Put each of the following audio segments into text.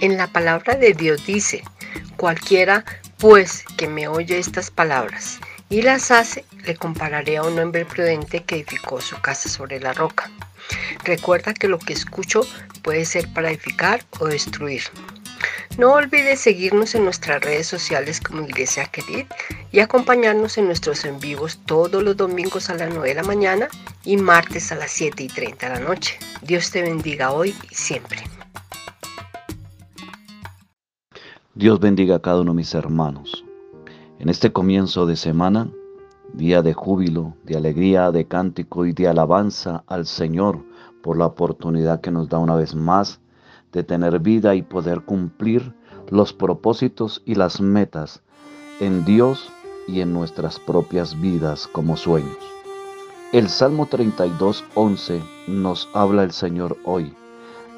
En la palabra de Dios dice, cualquiera pues que me oye estas palabras y las hace, le compararé a un hombre prudente que edificó su casa sobre la roca. Recuerda que lo que escucho puede ser para edificar o destruir. No olvides seguirnos en nuestras redes sociales como Iglesia Querid y acompañarnos en nuestros en vivos todos los domingos a las 9 de la mañana y martes a las 7 y 30 de la noche. Dios te bendiga hoy y siempre. Dios bendiga a cada uno de mis hermanos. En este comienzo de semana, día de júbilo, de alegría, de cántico y de alabanza al Señor por la oportunidad que nos da una vez más de tener vida y poder cumplir los propósitos y las metas en Dios y en nuestras propias vidas como sueños. El Salmo 32, 11 nos habla el Señor hoy.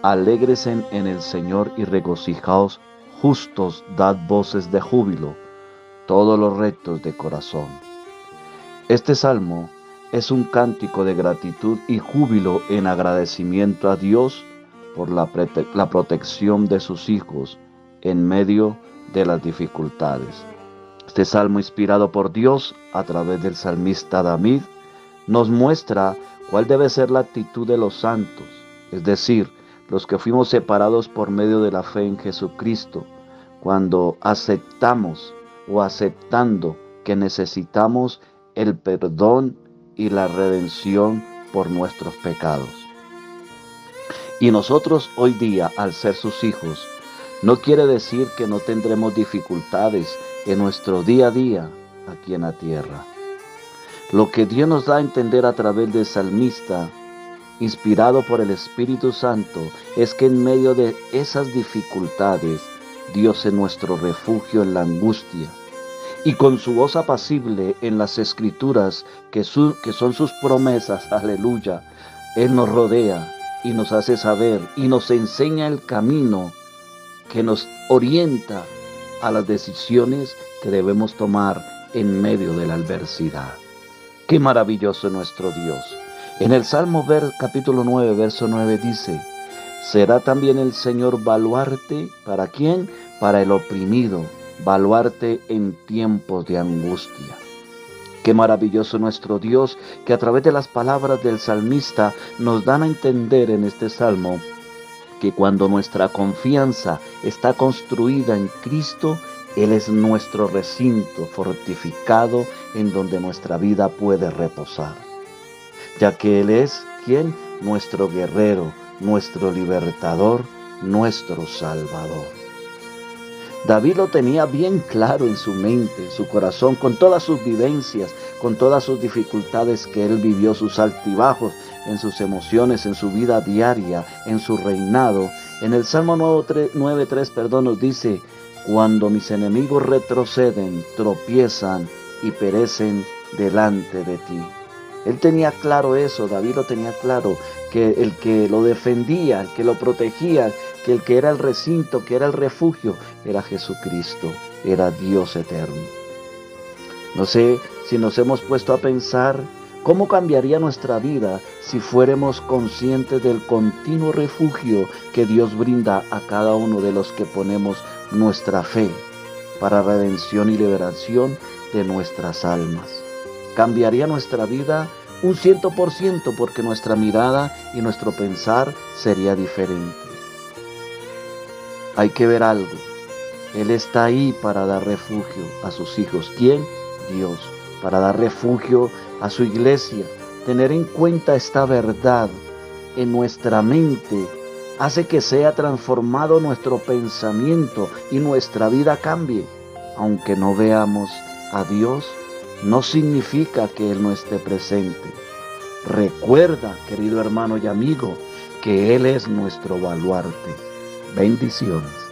Alégresen en el Señor y regocijaos, justos, dad voces de júbilo, todos los rectos de corazón. Este salmo es un cántico de gratitud y júbilo en agradecimiento a Dios por la, la protección de sus hijos en medio de las dificultades. Este salmo inspirado por Dios a través del salmista David nos muestra cuál debe ser la actitud de los santos, es decir, los que fuimos separados por medio de la fe en Jesucristo, cuando aceptamos o aceptando que necesitamos el perdón y la redención por nuestros pecados. Y nosotros hoy día, al ser sus hijos, no quiere decir que no tendremos dificultades en nuestro día a día aquí en la tierra. Lo que Dios nos da a entender a través del salmista, inspirado por el Espíritu Santo, es que en medio de esas dificultades, Dios es nuestro refugio en la angustia. Y con su voz apacible en las escrituras, que, son sus promesas, aleluya, Él nos rodea y nos hace saber y nos enseña el camino que nos orienta a las decisiones que debemos tomar en medio de la adversidad. Qué maravilloso nuestro Dios. En el Salmo ver, capítulo 9, verso 9 dice, será también el Señor baluarte para quién? Para el oprimido, baluarte en tiempos de angustia. Qué maravilloso nuestro Dios que a través de las palabras del salmista nos dan a entender en este salmo que cuando nuestra confianza está construida en Cristo, Él es nuestro recinto fortificado en donde nuestra vida puede reposar. Ya que Él es quien? Nuestro guerrero, nuestro libertador, nuestro salvador. David lo tenía bien claro en su mente, en su corazón, con todas sus vivencias, con todas sus dificultades que él vivió, sus altibajos, en sus emociones, en su vida diaria, en su reinado. En el Salmo 9.3, perdón, nos dice, cuando mis enemigos retroceden, tropiezan y perecen delante de ti. Él tenía claro eso, David lo tenía claro, que el que lo defendía, el que lo protegía, que el que era el recinto, que era el refugio, era Jesucristo, era Dios eterno. No sé si nos hemos puesto a pensar cómo cambiaría nuestra vida si fuéramos conscientes del continuo refugio que Dios brinda a cada uno de los que ponemos nuestra fe para redención y liberación de nuestras almas cambiaría nuestra vida un ciento por ciento porque nuestra mirada y nuestro pensar sería diferente. Hay que ver algo. Él está ahí para dar refugio a sus hijos. ¿Quién? Dios. Para dar refugio a su iglesia. Tener en cuenta esta verdad en nuestra mente hace que sea transformado nuestro pensamiento y nuestra vida cambie. Aunque no veamos a Dios, no significa que Él no esté presente. Recuerda, querido hermano y amigo, que Él es nuestro baluarte. Bendiciones.